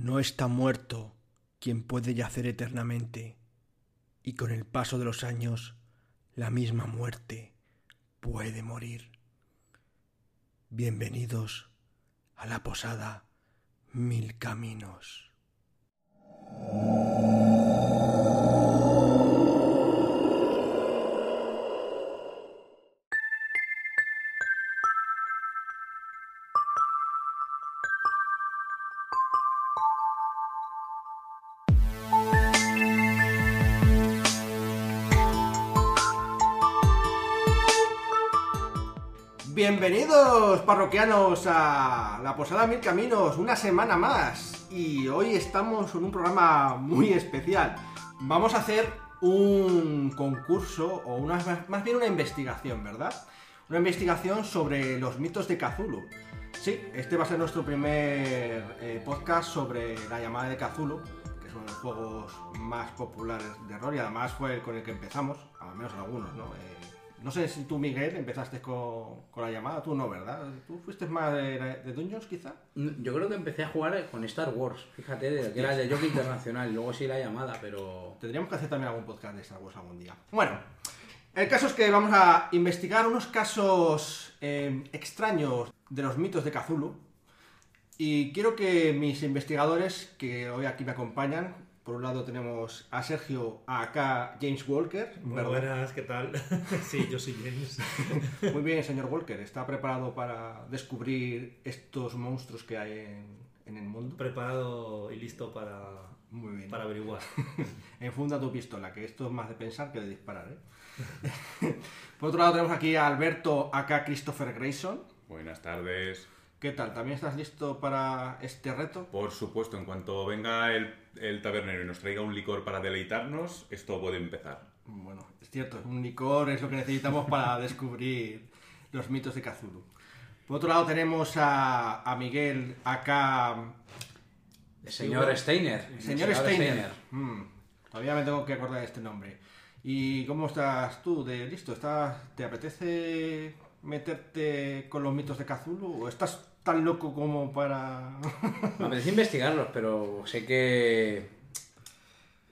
No está muerto quien puede yacer eternamente, y con el paso de los años la misma muerte puede morir. Bienvenidos a la posada Mil Caminos. Parroquianos a la Posada Mil Caminos, una semana más. Y hoy estamos en un programa muy especial. Vamos a hacer un concurso, o una, más bien una investigación, ¿verdad? Una investigación sobre los mitos de Cthulhu. Sí, este va a ser nuestro primer eh, podcast sobre la llamada de Cthulhu, que son los juegos más populares de rol y además fue con el que empezamos, al menos algunos, ¿no? Eh, no sé si tú, Miguel, empezaste con, con la llamada, tú no, ¿verdad? ¿Tú fuiste más de, de Dungeons, quizá? Yo creo que empecé a jugar con Star Wars, fíjate, de, que era de Jockey Internacional, y luego sí la llamada, pero... Tendríamos que hacer también algún podcast de Star Wars algún día. Bueno, el caso es que vamos a investigar unos casos eh, extraños de los mitos de Cthulhu. Y quiero que mis investigadores, que hoy aquí me acompañan, por un lado tenemos a Sergio, acá James Walker. Muy ¿verdad? buenas, ¿qué tal? sí, yo soy James. Muy bien, señor Walker. ¿Está preparado para descubrir estos monstruos que hay en, en el mundo? Preparado y listo para, Muy bien. para averiguar. Enfunda tu pistola, que esto es más de pensar que de disparar, ¿eh? Por otro lado tenemos aquí a Alberto, acá Christopher Grayson. Buenas tardes. ¿Qué tal? ¿También estás listo para este reto? Por supuesto, en cuanto venga el, el tabernero y nos traiga un licor para deleitarnos, esto puede empezar. Bueno, es cierto, un licor es lo que necesitamos para descubrir los mitos de Cthulhu. Por otro lado tenemos a, a Miguel, acá... El señor Steiner. el Señor Steiner. Mm, todavía me tengo que acordar de este nombre. ¿Y cómo estás tú? De listo, ¿estás, ¿te apetece meterte con los mitos de Cthulhu? ¿O estás tan loco como para...? Me apetece investigarlos, pero sé que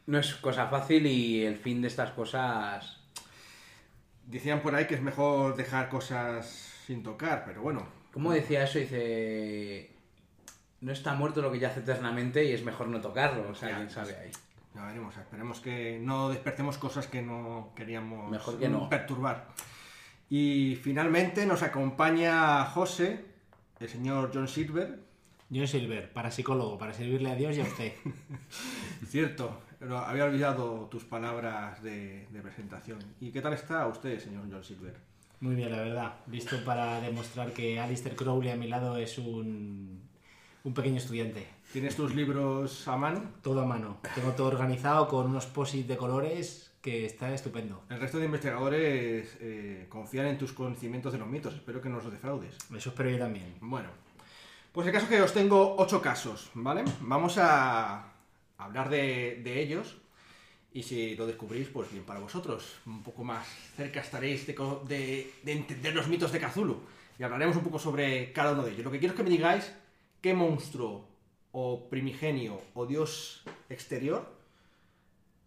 no es cosa fácil y el fin de estas cosas... Decían por ahí que es mejor dejar cosas sin tocar, pero bueno. ¿Cómo decía eso? Dice... No está muerto lo que yace eternamente y es mejor no tocarlo. O sea, Ya, quién sabe ahí. Ya veremos, esperemos que no despertemos cosas que no queríamos Mejor que no. perturbar. Y finalmente nos acompaña José, el señor John Silver. John Silver, parapsicólogo, para servirle a Dios y a usted. Cierto, pero había olvidado tus palabras de, de presentación. ¿Y qué tal está usted, señor John Silver? Muy bien, la verdad. Listo para demostrar que Alistair Crowley a mi lado es un, un pequeño estudiante. ¿Tienes tus libros a mano? Todo a mano. Tengo todo organizado con unos posits de colores que está estupendo. El resto de investigadores eh, confían en tus conocimientos de los mitos. Espero que no los defraudes. Eso espero yo también. Bueno, pues el caso es que os tengo ocho casos, ¿vale? Vamos a hablar de, de ellos y si lo descubrís, pues bien para vosotros. Un poco más cerca estaréis de, co- de- de entender los mitos de Cthulhu y hablaremos un poco sobre cada uno de ellos. Lo que quiero es que me digáis qué monstruo o primigenio o dios exterior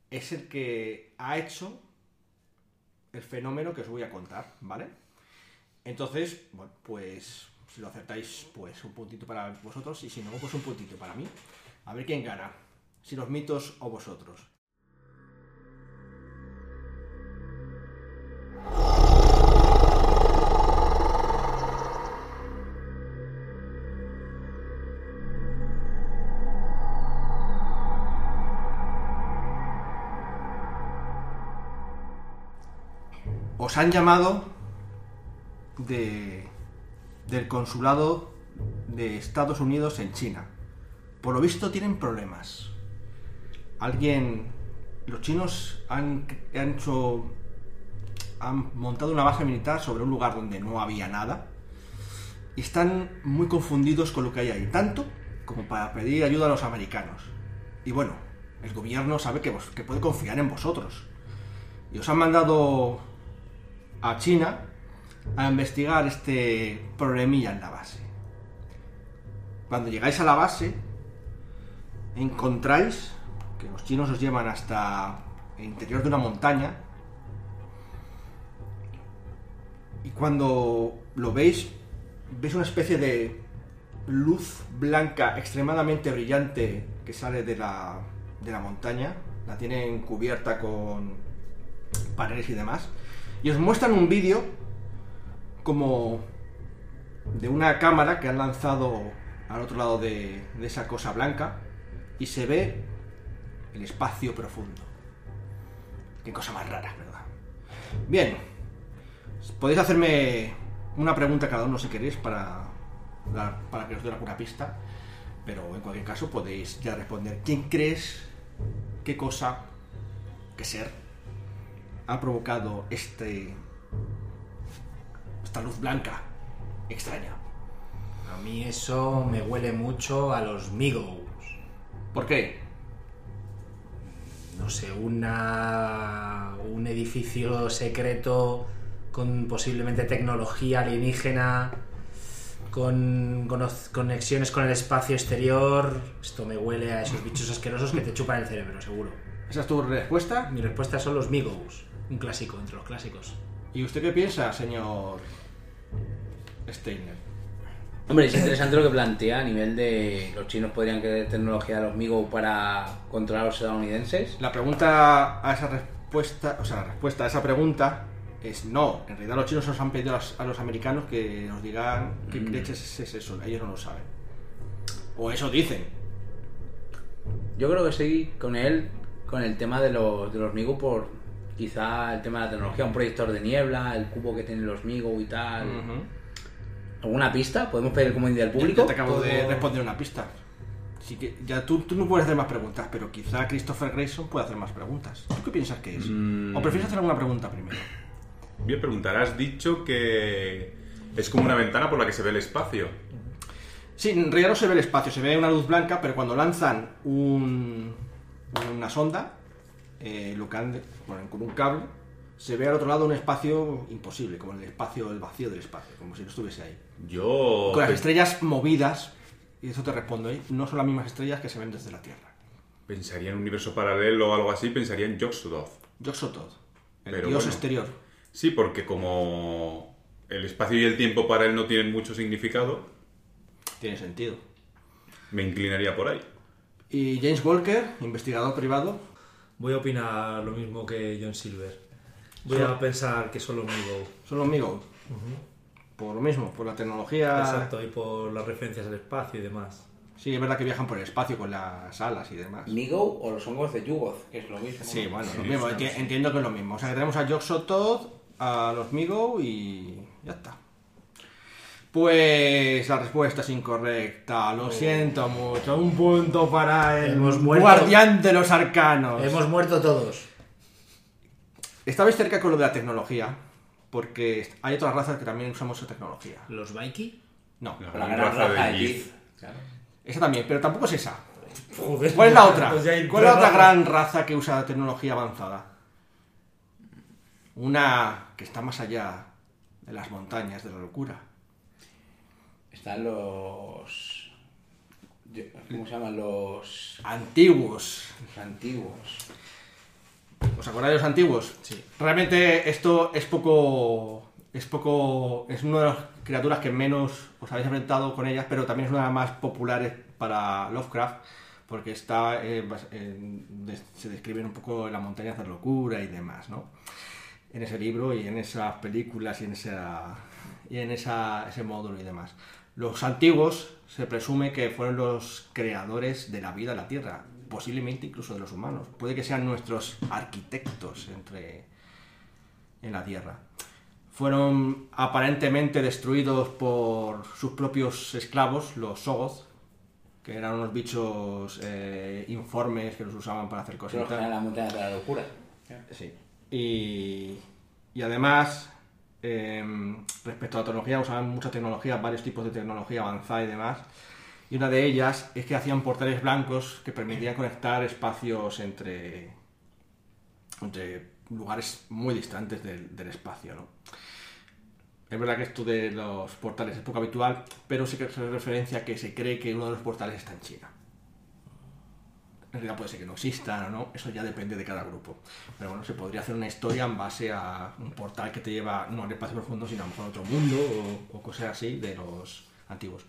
es el que ha hecho el fenómeno que os voy a contar, ¿vale? Entonces, bueno, pues si lo acertáis, pues un puntito para vosotros y si no, pues un puntito para mí. A ver quién gana, si los mitos o vosotros. Os han llamado de, del consulado de Estados Unidos en China. Por lo visto tienen problemas. Alguien, los chinos han, han hecho, han montado una base militar sobre un lugar donde no había nada y están muy confundidos con lo que hay ahí, tanto como para pedir ayuda a los americanos. Y bueno, el gobierno sabe que, que puede confiar en vosotros. Y os han mandado a China a investigar este problemilla en la base. Cuando llegáis a la base, encontráis que los chinos os llevan hasta el interior de una montaña y cuando lo veis, veis una especie de luz blanca extremadamente brillante que sale de la, de la montaña. La tienen cubierta con paneles y demás. Y os muestran un vídeo como de una cámara que han lanzado al otro lado de, esa cosa blanca y se ve el espacio profundo. Qué cosa más rara, ¿verdad? Bien, podéis hacerme una pregunta cada uno si queréis para, para que os dé alguna pista, pero en cualquier caso podéis ya responder. ¿Quién crees, qué cosa, qué ser ha provocado este esta luz blanca extraña? A mí eso me huele mucho a los Migos. ¿Por qué? No sé, una, un edificio secreto con posiblemente tecnología alienígena, con cono- conexiones con el espacio exterior. Esto me huele a esos bichos asquerosos que te chupan el cerebro, seguro. ¿Esa es tu respuesta? Mi respuesta son los Migos, un clásico entre los clásicos. ¿Y usted qué piensa, señor Steiner? Hombre, es interesante lo que plantea a nivel de los chinos podrían querer tecnología de los Migo para controlar a los estadounidenses. La pregunta a esa respuesta, o sea, la respuesta a esa pregunta es no. En realidad los chinos nos han pedido a los, americanos que nos digan qué Mm. leches es eso. Ellos no lo saben. O eso dicen. Yo creo que seguí con él, con el tema de los, de los Migo por quizá el tema de la tecnología, un proyector de niebla, el cubo que tienen los Migo y tal. Ujú. ¿Alguna pista? ¿Podemos pedir como idea al público? Ya te acabo de responder una pista. Así que ya tú, tú no puedes hacer más preguntas, pero quizá Christopher Grayson puede hacer más preguntas. ¿Tú qué piensas que es? Mm. ¿O prefieres hacer alguna pregunta primero? Voy a preguntar, has dicho que es como una ventana por la que se ve el espacio. Sí, en realidad no se ve el espacio, se ve una luz blanca, pero cuando lanzan un- una sonda, eh, lo que han- un cable, se ve al otro lado un espacio imposible, como el espacio, el vacío del espacio, como si no estuviese ahí. Yo... Con las estrellas movidas, y eso te respondo, ¿eh? no son las mismas estrellas que se ven desde la Tierra. pensaría en un universo paralelo o algo así, pensaría en Yog-Sothoth. Yoxototh, el Pero dios bueno. exterior. Sí, porque como el espacio y el tiempo para él no tienen mucho significado, Tiene sentido. me inclinaría por ahí. Y James Walker, investigador privado, Voy a opinar lo mismo que John Silver. Voy a pensar que son los Migo. son los amigos. Por lo mismo, por la tecnología. Exacto, y por las referencias al espacio y demás. Sí, es verdad que viajan por el espacio con las alas y demás. Migo o los hongos de Yugoth, que es lo mismo. Sí, ¿no? bueno, Sí, lo mismo, sí, enti- sí. entiendo que es lo mismo. O sea, que tenemos a Yoxototh, a los Migo y ya está. Pues la respuesta es incorrecta, lo siento mucho. Un punto para el Hemos muerto. guardián de los arcanos. Hemos muerto todos. Estabais cerca con lo de la tecnología, porque hay otras razas que también usamos tecnología. ¿Los Vaiki? No, La La gran raza raza de. Claro. esa también, pero tampoco es esa. Joder, ¿Cuál es la otra? pues ¿Cuál es la otra gran raza que usa tecnología avanzada? Una que está más allá de las montañas de la locura. Están los. ¿Cómo se llaman? Los Antiguos. antiguos. ¿Os acordáis de los antiguos? Sí. Realmente esto es poco. Es poco. Es una de las criaturas que menos os habéis enfrentado con ellas, pero también es una de las más populares para Lovecraft, porque está. eh, en- se describen un poco en las montañas de locura y demás, ¿no? En ese libro y en esas películas y en esa. y en esa, ese módulo y demás. Los antiguos se presume que fueron los creadores de la vida en la Tierra, posiblemente incluso de los humanos. Puede que sean nuestros arquitectos entre en la Tierra. Fueron aparentemente destruidos por sus propios esclavos, los Sogoth, que eran unos bichos eh, informes que los usaban para hacer general, la montaña de la locura. Sí. Y, y además, em, respecto a la tecnología, usaban mucha tecnología, varios tipos de tecnología avanzada y demás. Y una de ellas es que hacían portales blancos que permitían conectar espacios entre, lugares muy distantes del, espacio. ¿no? Es verdad que esto de los portales es poco habitual, pero sí que se referencia que se cree que uno de los portales está en China. En realidad puede ser que no existan o no, eso ya depende de cada grupo. Pero bueno, se podría hacer una historia en base a un portal que te lleva no al espacio profundo, sino a lo mejor a otro mundo o, cosas así de los antiguos.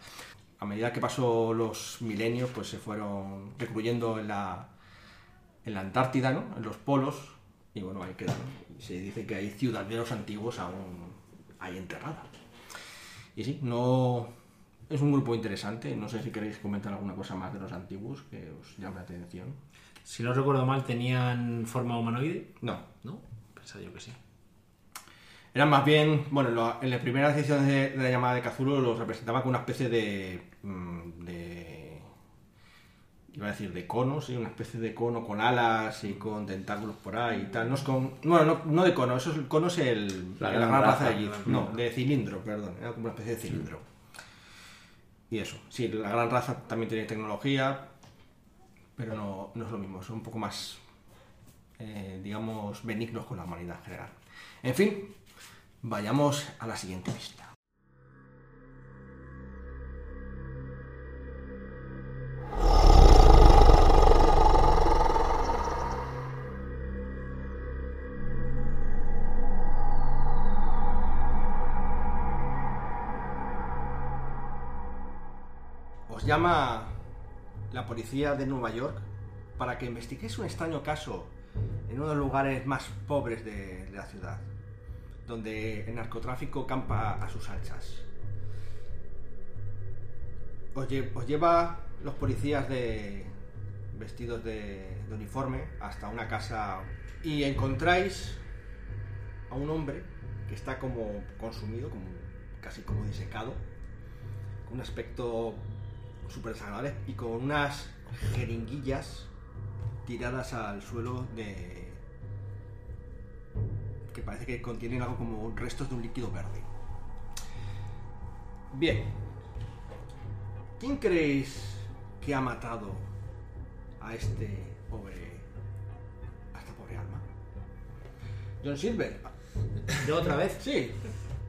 A medida que pasó los milenios, pues se fueron recluyendo en la, en la Antártida, ¿no? En los polos, y bueno, ahí quedaron. Se dice que hay ciudadanos antiguos aún ahí enterradas. Y sí, no. Es un grupo interesante. No sé si queréis comentar alguna cosa más de los antiguos que os llame la atención. Si no recuerdo mal, tenían forma humanoide, No. ¿no? Pensaba yo que sí. Eran más bien. Bueno, lo- en las primeras ediciones de, de la llamada de Cthulhu los representaba con una especie de. mm, de. Iba a decir de cono, sí, una especie de cono con alas y con tentáculos por ahí y tal. No es con. Bueno, no, no de cono, eso es, el cono es el. La la gran raza raza, de Yid. No, de cilindro, perdón. Era como una especie de cilindro. Y eso. Sí, la gran raza también tiene tecnología, pero no, no es lo mismo. Son un poco más. eh, digamos, benignos con la humanidad en general. En fin, vayamos a la siguiente pista. Llama la policía de Nueva York para que investiguéis un extraño caso en uno de los lugares más pobres de, la ciudad, donde el narcotráfico campa a sus anchas. Os, lle- lleva los policías de vestidos de, de uniforme hasta una casa y encontráis a un hombre que está como consumido, como, casi como disecado, con un aspecto súper desagradable y con unas jeringuillas tiradas al suelo de que parece que contienen algo como restos de un líquido verde. Bien. ¿Quién creéis que ha matado a este pobre a esta pobre alma? John Silver. ¿Yo otra vez? Sí.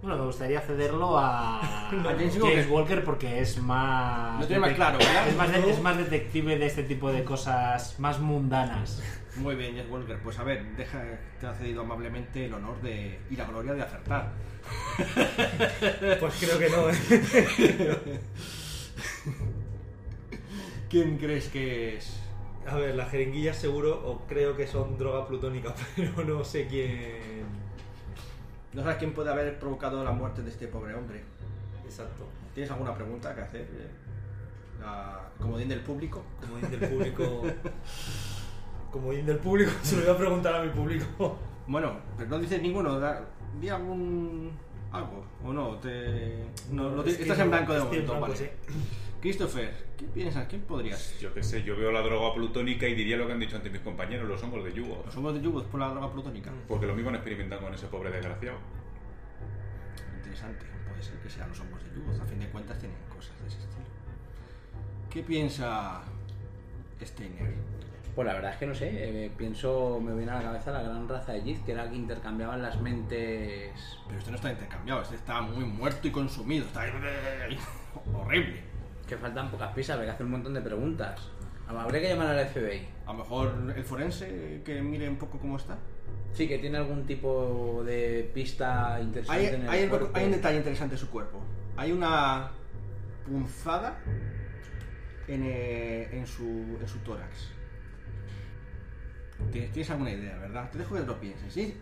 Bueno, me gustaría cederlo a, a James James, Walker. Porque es más. Lo tiene más claro, ¿verdad? Es más, de- es más detective de este tipo de cosas más mundanas. Muy bien, James Walker. Pues a ver, deja, te ha cedido amablemente el honor de y la gloria de acertar. Pues creo que no, ¿eh? ¿Quién crees que es? A ver, las jeringuillas seguro, o creo que son droga plutónica, pero no sé quién. ¿No sabes quién puede haber provocado la muerte de este pobre hombre? Exacto. ¿Tienes alguna pregunta que hacer? eh? La comodín del público. Como dice el público. Como dice el público, se lo voy a preguntar a mi público. Bueno, pero no dices ninguno. Di algún. algo. ¿O no? Te... no, no Es estás en blanco de momento, blanco, vale. sí. Christopher, ¿qué piensas? ¿Quién podrías? Yo qué sé, yo veo la droga plutónica y diría lo que han dicho antes mis compañeros, los hongos de yugo. ¿Los hongos de yugos por la droga plutónica? Porque lo mismo han experimentado con ese pobre desgraciado. Interesante. Puede ser que sean los hongos de yugos. A fin de cuentas tienen cosas de ese estilo. ¿Qué piensa Steiner? Pues la verdad es que no sé, eh, pienso, me viene a la cabeza la gran raza de Yid, que era que intercambiaban las mentes. Pero este no está intercambiado. Este está muy muerto y consumido. Está ahí... horrible. Que faltan pocas pistas, habría que hacer un montón de preguntas. Habría que llamar al FBI. A lo mejor el forense que mire un poco cómo está. Sí, que tiene algún tipo de pista Hay, interesante en el hay, cuerpo. hay un detalle interesante en su cuerpo. Hay una punzada en, eh, en, su, en su tórax. Tienes tienes alguna idea, ¿verdad? Te dejo que lo pienses. Sí,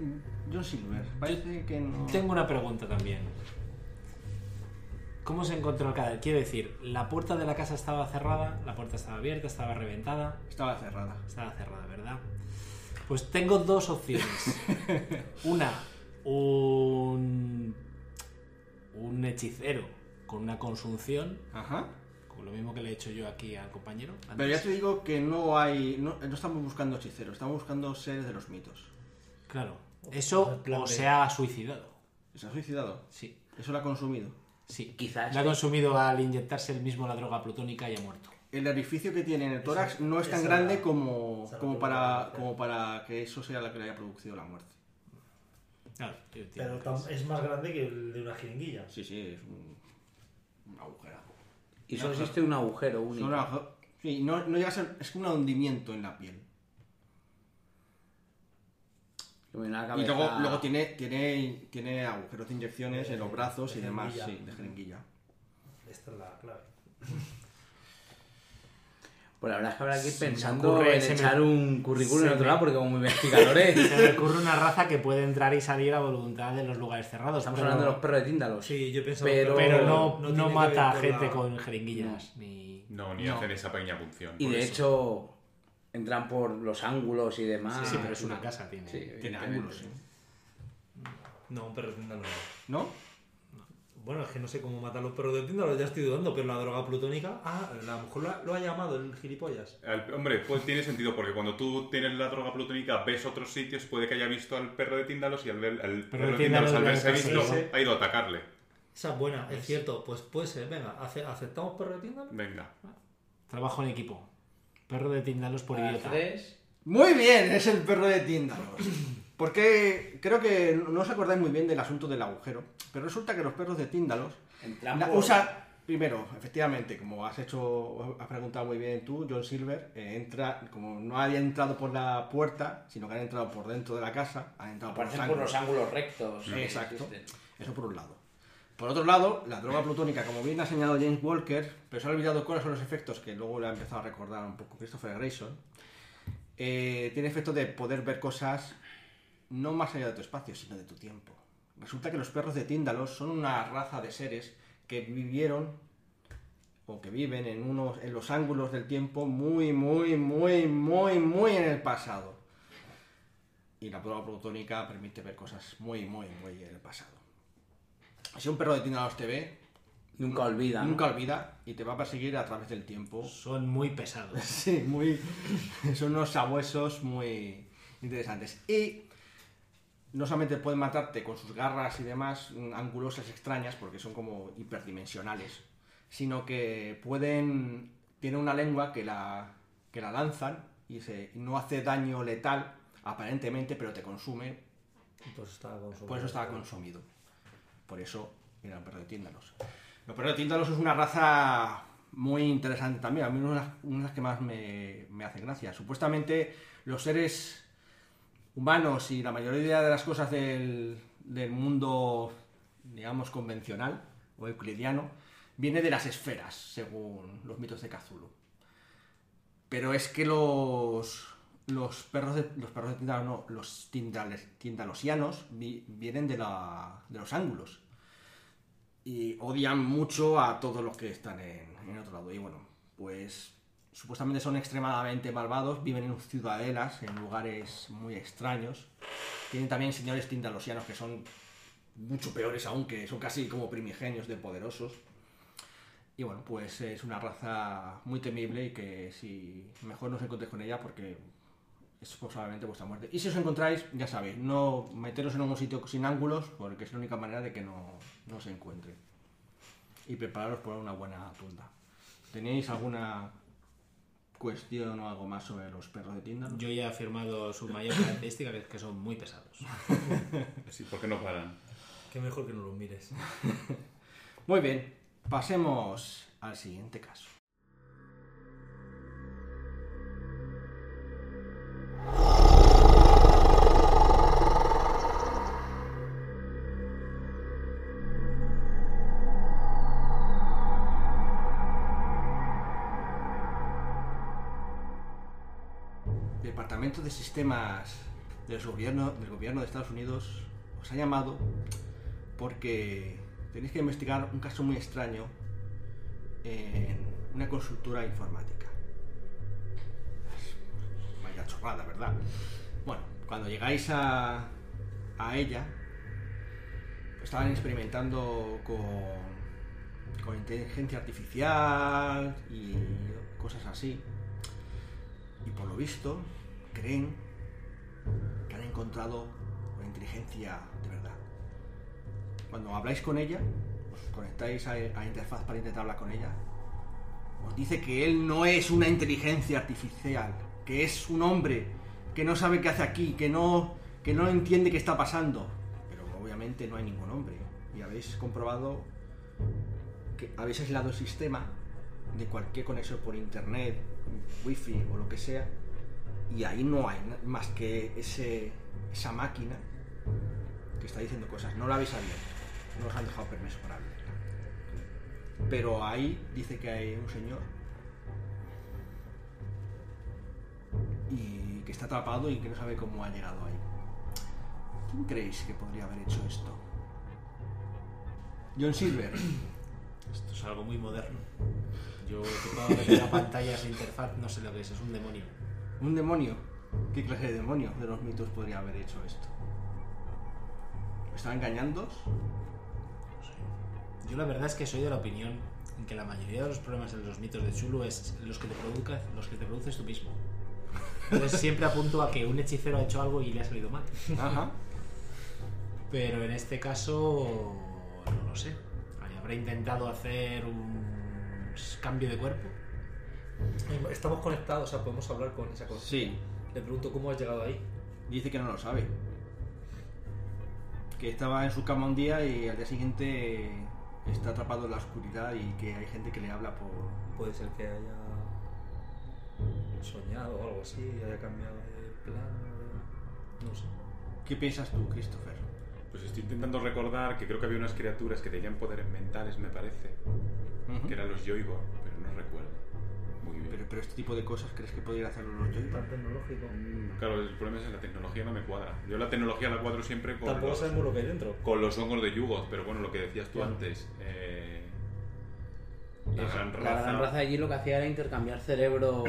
John Silver, parece que no. Tengo una pregunta también. ¿Cómo se encontró el cadáver? Quiero decir, ¿la puerta de la casa estaba cerrada? ¿La puerta estaba abierta? ¿Estaba reventada? Estaba cerrada. Estaba cerrada, ¿verdad? Pues tengo dos opciones. Una, un, un hechicero con una consunción, Ajá. con lo mismo que le he hecho yo aquí al compañero. antes. Pero ya te digo que no hay. No, no estamos buscando hechiceros, estamos buscando seres de los mitos. Claro. Eso o se ha suicidado. ¿Se ha suicidado? Sí, Eso lo ha consumido. Sí. Quizás Lo ha consumido al inyectarse el mismo la droga plutónica y ha muerto. El orificio que tiene en el tórax Esa- no es tan grande como, como, la para, como para que eso sea lo que le haya producido la muerte. Claro, Pero es- más grande que el de una jeringuilla. Sí, sí, es un, un agujerazo. Y solo existe un agujero único. Son agujero- Sí, no, no llega a ser. Es como un hundimiento en la piel. Y luego, luego tiene, tiene, tiene agujeros de inyecciones en los brazos y de demás, sí, de jeringuilla. Esta es la clave. Pues la verdad es que habrá que ir pensando ocurre- en me- echar un currículum en otro me- lado, porque como investigadores. Se me ocurre una raza que puede entrar y salir a voluntad de los lugares cerrados. Estamos pero- hablando de los perros de Tíndalos. Sí, yo pienso Pero- Pero no, no no, mata gente la- con jeringuillas. Ni... No, ni No. hacen esa pequeña punción. Y de eso. hecho, entran por los ángulos y demás. Sí, sí, pero es una casa, tiene. Sí, Tiene ángulos, sí. No, un perro de Tíndalo no. ¿No? Bueno, es que no sé cómo matar a los perros de Tíndalo, ya estoy dudando, pero la droga plutónica. Ah, a lo mejor lo ha, lo ha llamado el gilipollas. Al- hombre, pues tiene sentido porque cuando tú tienes la droga plutónica, ves otros sitios, puede que haya visto al perro de Tíndalos y al, ver, al perro de Tíndalos, Tíndalos al verse visto, ha ido a atacarle. Esa es buena, es cierto. Pues puede ser, venga, ace- ¿aceptamos perro de Tíndalo? Venga. Trabajo en equipo. Perro de Tindalos por idiota. tres, Muy bien, es el perro de Tíndalos. Porque creo que no os acordáis muy bien del asunto del agujero, pero resulta que los perros de Tíndalos la- por- usan, primero, efectivamente, como has hecho, has preguntado muy bien tú, John Silver, eh, entra, como no había entrado por la puerta, sino que han entrado por dentro de la casa, han entrado por los aparecen por los ángulos rectos. Exacto. existen. Eso por un lado. Por otro lado, la droga plutónica, como bien ha señalado James Walker, pero se ha olvidado cuáles son los efectos que luego le ha empezado a recordar un poco Christopher Grayson, eh, tiene efecto de poder ver cosas no más allá de tu espacio, sino de tu tiempo. Resulta que los perros de Tíndalos son una raza de seres que vivieron o que viven en, unos, en los ángulos del tiempo muy, muy, muy, muy, muy en el pasado. Y la prueba plutónica permite ver cosas muy, muy, muy en el pasado. Si un perro de Tíndalos te ve, Nunca olvida. ¿no? nunca olvida y te va a perseguir a través del tiempo. Son muy pesados. Sí, muy. Son unos sabuesos muy interesantes. Y no solamente pueden matarte con sus garras y demás mm, angulosas extrañas, porque son como hiperdimensionales, sino que pueden. Tienen una lengua que la, que la lanzan y se, no hace daño letal, aparentemente, pero te consume. Pues está consumido. Por eso estaba consumido. Por eso era un perro de Tíndalos. Los perros de Tíndalos es una raza muy interesante también. A mí una, de las que más me, me hace gracia. Supuestamente los seres humanos y la mayoría de las cosas del, del mundo, digamos, convencional o euclidiano, viene de las esferas, según los mitos de Cthulhu. Pero es que los, los perros de, los perros de tindales- tindalosianos vi- vienen de, la, de los ángulos. Y odian mucho a todos los que están en, en otro lado. Y bueno, pues supuestamente son extremadamente malvados, viven en ciudadelas, en lugares muy extraños. Tienen también señores tindalosianos que son mucho peores aún, que son casi como primigenios de poderosos. Y bueno, pues es una raza muy temible y que si mejor no encontréis con ella porque es probablemente vuestra muerte. Y si os encontráis, ya sabéis, no meteros en un sitio sin ángulos porque es la única manera de que no, no se encuentre. Y prepararos por una buena tunda. ¿Tenéis alguna cuestión o algo más sobre los perros de Tinder? Yo ya he afirmado su mayor característica, que es que son muy pesados. Sí, ¿por qué no paran? Qué mejor que no los mires. Muy bien, pasemos al siguiente caso. Departamento de Sistemas del gobierno, del gobierno de Estados Unidos os ha llamado porque tenéis que investigar un caso muy extraño en una consultora informática. Chorrada, ¿verdad? Bueno, cuando llegáis a, a ella, estaban experimentando con, con inteligencia artificial y cosas así. Y por lo visto, creen que han encontrado una inteligencia de verdad. Cuando habláis con ella, os conectáis a, a interfaz para intentar hablar con ella, os dice que él no es una inteligencia artificial, que es un hombre que no sabe qué hace aquí, que no, que no entiende qué está pasando. Pero obviamente no hay ningún hombre. Y habéis comprobado que habéis aislado el sistema de cualquier conexión por internet, wifi o lo que sea, y ahí no hay más que ese, esa máquina que está diciendo cosas. No la habéis abierto, no os han dejado permiso para abrirla. Pero ahí dice que hay un señor y que está atrapado y que no sabe cómo ha llegado ahí. ¿Quién creéis que podría haber hecho esto? John Silver. Esto es algo muy moderno. Yo que puedo ver la pantalla esa interfaz, no sé lo que es, es un demonio. ¿Un demonio? ¿Qué clase de demonio de los mitos podría haber hecho esto? ¿Está engañándoos? Yo la verdad es que soy de la opinión en que la mayoría de los problemas de los mitos de Chulu es los que te produzcas, los que te produces tú mismo. Entonces siempre apunto a que un hechicero ha hecho algo y le ha salido mal. Ajá. Pero en este caso no lo sé. Habrá intentado hacer un cambio de cuerpo. Estamos conectados, o sea, podemos hablar con esa cosa. Sí. Le pregunto cómo has llegado ahí. Dice que no lo sabe. Que estaba en su cama un día y al día siguiente está atrapado en la oscuridad y que hay gente que le habla por... Puede ser que haya soñado o algo así, haya cambiado de plan. No sé. ¿Qué piensas tú, Christopher? Pues estoy intentando recordar que creo que había unas criaturas que tenían poderes mentales, me parece. Ujú. Que eran los Yoigor, pero no recuerdo. Muy bien. Pero, pero este tipo de cosas, ¿crees que podrían hacerlo los? Tan tecnológico. Claro, el problema es que la tecnología no me cuadra. Yo la tecnología la cuadro siempre con, Tampoco los, sabemos lo que hay dentro. con los hongos de Yugoth, pero bueno, lo que decías tú Claro. antes. eh, la gran la raza. gran raza allí lo que hacía era intercambiar cerebros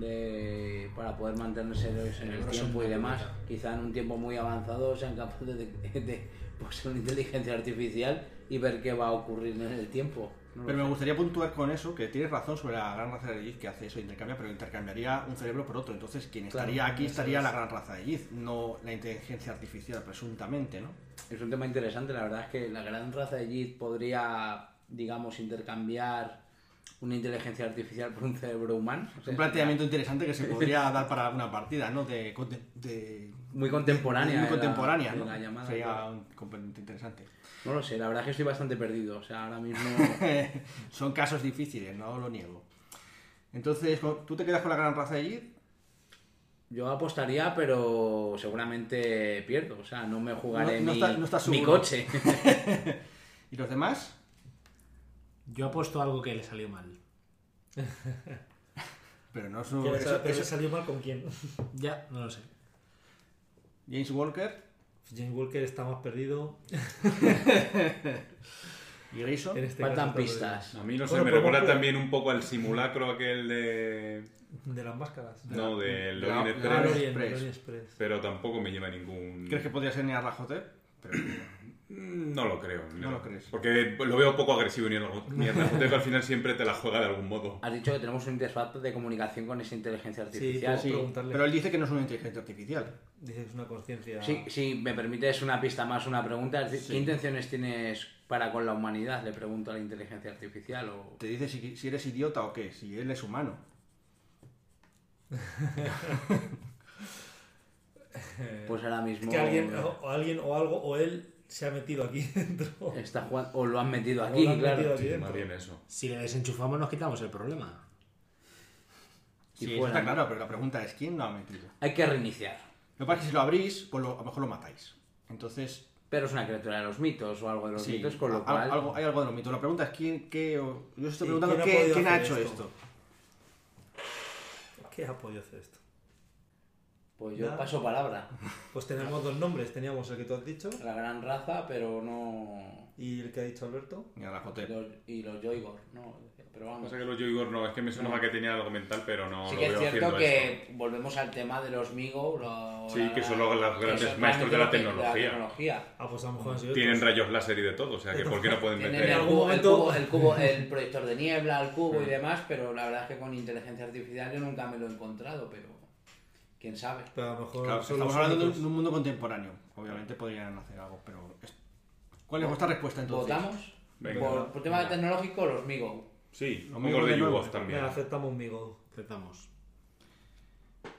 de, para poder mantenerse en el tiempo y demás. Quizá en un tiempo muy avanzado sean capaces de, de, de poseer una inteligencia artificial y ver qué va a ocurrir en el tiempo. No Pero me sé. gustaría puntuar con eso, que tienes razón sobre la gran raza de Yiz que hace eso, intercambia, pero intercambiaría un cerebro por otro. Entonces, quien Claro, estaría aquí estaría es. la gran raza de Yiz, no la inteligencia artificial, presuntamente, ¿no? Es un tema interesante, la verdad es que la gran raza de Jit podría, digamos, intercambiar una inteligencia artificial por un cerebro humano. O sea, un planteamiento interesante que se podría dar para una partida, ¿no? De, Muy contemporánea. muy de la- contemporánea, la llamada, Sería claro. un componente interesante. No lo sé, la verdad es que estoy bastante perdido. O sea, ahora mismo. Son casos difíciles, no lo niego. Entonces, ¿tú te quedas con la gran raza de Yiz? Yo apostaría, pero seguramente pierdo. O sea, no me jugaré No- no mi, está- no estás mi coche. ¿Y los demás? Yo apuesto a algo que le salió mal. Pero no son... ¿Qué le eso- sal- pero eso- salió mal con quién? Ya, no lo sé. James Walker James Walker está más perdido. y Grayson. En este Faltan caso pistas. A mí no sé, Bueno, me pero recuerda también un poco al simulacro aquel de. De las máscaras. No, del de Orient de la- Express. Pero tampoco me lleva ningún. ¿Crees que podría ser Nyarlathotep? Pero Mm, No lo creo. No lo crees. Porque lo veo poco agresivo ni el ni el Rajotep al final siempre te la juega de algún modo. Has dicho que tenemos un interfaz de comunicación con esa inteligencia artificial. Sí, sí, pero él dice que no es una inteligencia artificial. Dice que es una conciencia. Sí, si me permites una pista más, una pregunta. es Sí. ¿Qué intenciones tienes para con la humanidad? Le pregunto a la inteligencia artificial. O... Te dice si, si eres idiota o qué, si él es humano. Pues ahora mismo. que alguien o, o alguien o algo o él se ha metido aquí dentro. Está jugando- o lo han metido O aquí, lo han claro. metido aquí Sí, dentro. más bien eso. Si le desenchufamos nos quitamos el problema. Sí, fuera, está claro, pero la pregunta es ¿quién lo ha metido? Hay que reiniciar. Lo que pasa es que si lo abrís, pues lo- a lo mejor lo matáis. Entonces, Pero es una criatura de los mitos o algo de los sí, mitos, con lo al- cual. algo, hay algo de los mitos. La pregunta es quién, qué, o- yo os estoy preguntando ¿quién ha qué- quién ha hecho esto? esto. ¿Qué ha podido hacer esto? Pues yo Nada. paso palabra. Pues tenemos dos nombres. Teníamos el que tú has dicho La gran raza, pero no. y el que ha dicho Alberto. Nyarlathotep. los- y los Yoigor, no. Pero vamos. Pasa que los Yoigor no, es que me sonaba que tenía algo mental, pero no sí lo que es veo cierto haciendo que esto. volvemos al tema de los Migo. lo- Sí, la- que son los- los que grandes son maestros de la realmente tecnología. tecnología. Ah, pues a lo mejor han sido Tienen otros. rayos láser y de todo, o sea que ¿por qué no pueden Tienen meter? el algún cubo, el, momento- cubo, el cubo, el proyector de niebla, el cubo y demás, pero la verdad es que con inteligencia artificial yo nunca me lo he encontrado, pero quién sabe. Pero a lo mejor Claro, estamos hablando de un, únicos. de un mundo contemporáneo. Obviamente podrían hacer algo, pero... es- ¿Cuál es vuestra respuesta entonces? ¿Votamos? Venga. por, por tema tecnológico, los Migo. Sí, Lo los Yoigor de nuevo. También. Venga, aceptamos Migo. Aceptamos.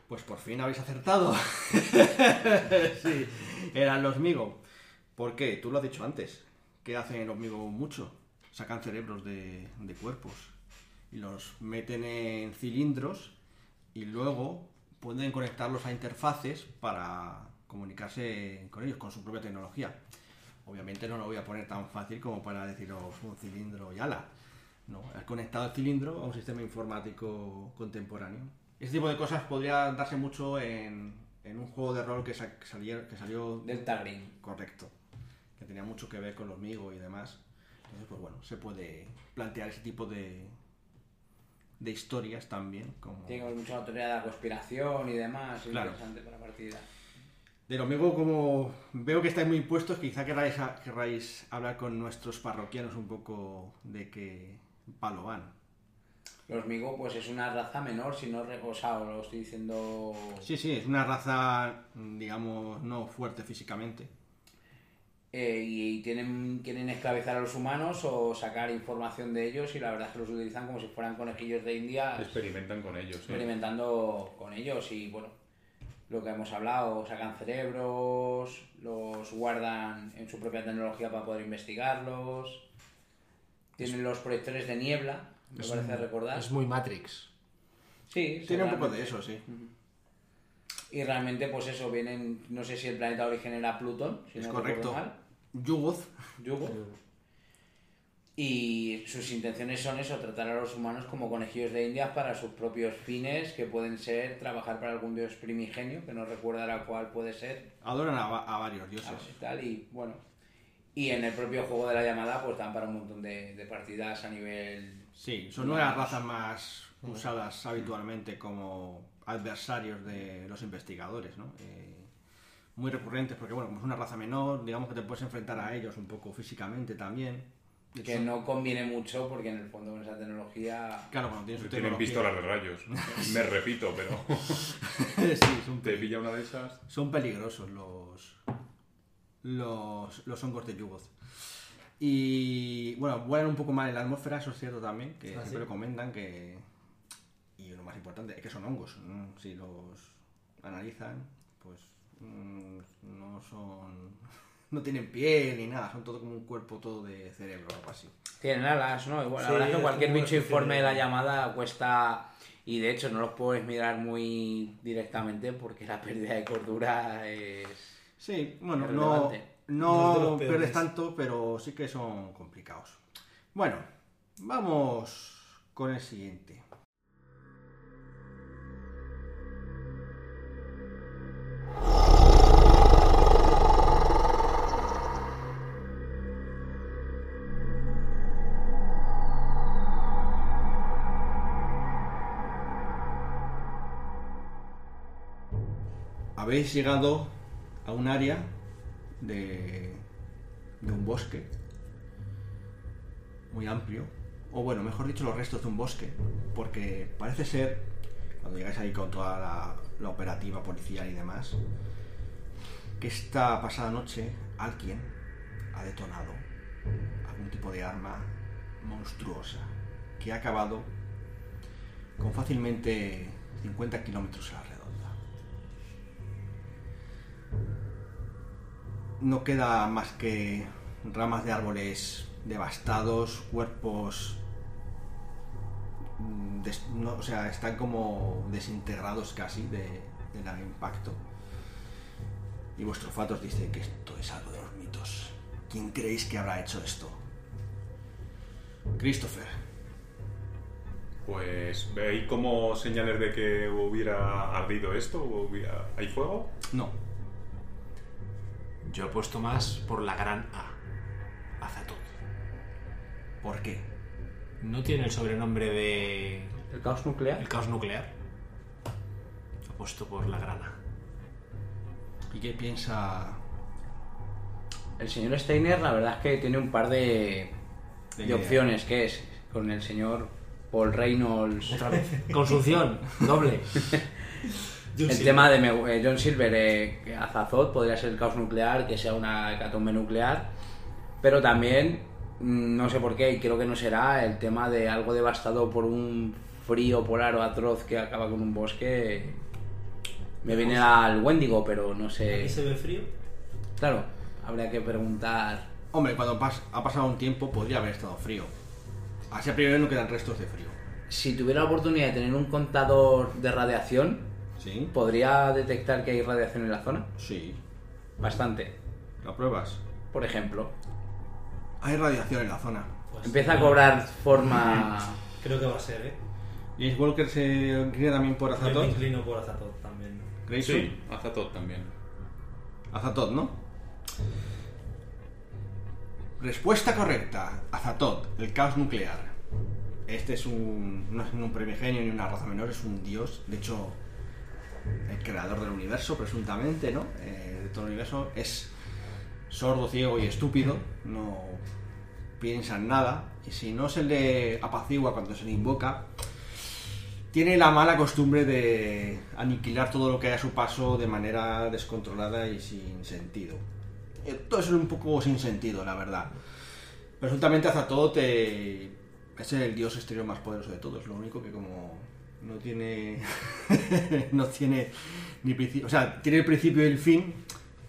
Pues por fin habéis acertado. sí, eran los Migo. ¿Por qué? Tú lo has dicho antes. ¿Qué hacen los Migo mucho? Sacan cerebros de, de cuerpos. y los meten en cilindros y luego pueden conectarlos a interfaces para comunicarse con ellos, con su propia tecnología. Obviamente no lo voy a poner tan fácil como para deciros un cilindro y ala. No, has conectado el cilindro a un sistema informático contemporáneo. Este tipo de cosas podría darse mucho en, en un juego de rol que, sa- que salió, que salió Delta Green. correcto, que tenía mucho que ver con los Migo y demás. Entonces, pues bueno, se puede plantear ese tipo de, de historias también. Como... Tiene mucha teoría de la conspiración y demás. Claro. interesante para la partida. De los Migo, como veo que estáis muy impuestos, quizá querráis, querráis hablar con nuestros parroquianos un poco de qué palo van. Los Migo, pues es una raza menor, si no re- o sea, os lo estoy diciendo. Sí, sí, es una raza, digamos, no fuerte físicamente. Eh, y tienen, quieren esclavizar a los humanos o sacar información de ellos y la verdad es que los utilizan como si fueran conejillos de India Experimentan con ellos. experimentando con ellos y bueno, lo que hemos hablado, sacan cerebros, los guardan en su propia tecnología para poder investigarlos, tienen los proyectores de niebla, me Es parece un- recordar. Es muy Matrix. Sí, Tiene un poco de eso, sí. Y realmente pues eso, vienen, no sé si el planeta de origen era Plutón, si Es no correcto. recuerdo mal. Yugoth, Yugo. Y sus intenciones son eso, tratar a los humanos como conejillos de India para sus propios fines, que pueden ser trabajar para algún dios primigenio, que no recuerda la cual puede ser, adoran a, va- a varios dioses. a- y tal, y bueno. Y en el propio juego de la llamada, pues dan para un montón de, de partidas a nivel... Sí, son una de las razas más usadas habitualmente como adversarios de los investigadores, ¿no? Eh, muy recurrentes, porque bueno, como es una raza menor, digamos que te puedes enfrentar a ellos un poco físicamente también. De Que hecho, no conviene mucho porque en el fondo con esa tecnología... Claro, cuando tienes Tienen pistolas de rayos. Me repito, pero sí, son, te pilla una de esas. son peligrosos los, los, los hongos de Yugoth. Y bueno, vuelan un poco mal en la atmósfera, eso es cierto también, que Ah, siempre ¿sí? comentan que... Y lo más importante es que son hongos. ¿no? Si los analizan, pues no son... No tienen piel ni nada, son todo como un cuerpo todo de cerebro o algo así. Tienen alas, ¿no? Igual, la verdad es que cualquier bicho informe de la llamada cuesta... Y de hecho no los puedes mirar muy directamente porque la pérdida de cordura es... Sí, bueno, Es no, no pierdes tanto, pero sí que son complicados. Bueno, vamos con el siguiente. Habéis llegado a un área de, un bosque muy amplio, o bueno, mejor dicho, los restos de un bosque, porque parece ser, cuando llegáis ahí con toda la, operativa policial y demás, que esta pasada noche alguien ha detonado algún tipo de arma monstruosa que ha acabado con fácilmente 50 kilómetros a la redonda. No queda más que ramas de árboles devastados, cuerpos, mm, des- no, o sea, están como desintegrados casi de, del impacto. Y vuestro fato os dice que esto es algo de los mitos. ¿Quién creéis que habrá hecho esto? Christopher. Pues, ¿veis como señales de que hubiera ardido esto? ¿O hubiera- ¿Hay fuego? No, Yo apuesto más por la gran A. Azatoth. ¿por qué? No tiene el sobrenombre de. ¿El caos nuclear? El caos nuclear. Apuesto por la gran A. ¿Y qué piensa El señor Steiner, la verdad es que tiene un par de, de de opciones, que es con el señor Paul Reynolds. Otra vez. Consunción. Doble. El tema de eh, John Silver, eh, Azathoth podría ser el caos nuclear, que sea una hecatombe nuclear, pero también, mm, no sé por qué, y creo que no será, el tema de algo devastado por un frío polar o atroz que acaba con un bosque. Me viene al Wendigo, pero no ¿Aquí sé. se ve frío? Claro, habría que preguntar. Hombre, cuando pas- ha pasado un tiempo podría haber estado frío. Así a priori no quedan restos de frío. si tuviera la oportunidad de tener un contador de radiación, ¿Sí? ¿podría detectar que hay radiación en la zona? Sí. Bastante. ¿Lo pruebas? Por ejemplo, Hay radiación en la zona. Pues, empieza a cobrar forma... Creo que va a ser, ¿eh? James Walker se inclina también por Yo me Azatoth. inclino por Azatoth también. Grayson. Sí, Azatoth también. Azatoth, ¿no? Respuesta correcta. Azatoth, el caos nuclear. Este es un. no es un primigenio ni una raza menor, es un dios. De hecho, el creador del universo, presuntamente, ¿no? Eh, de todo el universo. Es sordo, ciego y estúpido. No piensa en nada. Y si no se le apacigua cuando se le invoca, tiene la mala costumbre de aniquilar todo lo que hay a su paso de manera descontrolada y sin sentido. Todo es un poco sin sentido, la verdad. Presuntamente Azatoth eh, es el dios exterior más poderoso de todos. Lo único que como no tiene no tiene ni principio, o sea, tiene el principio y el fin,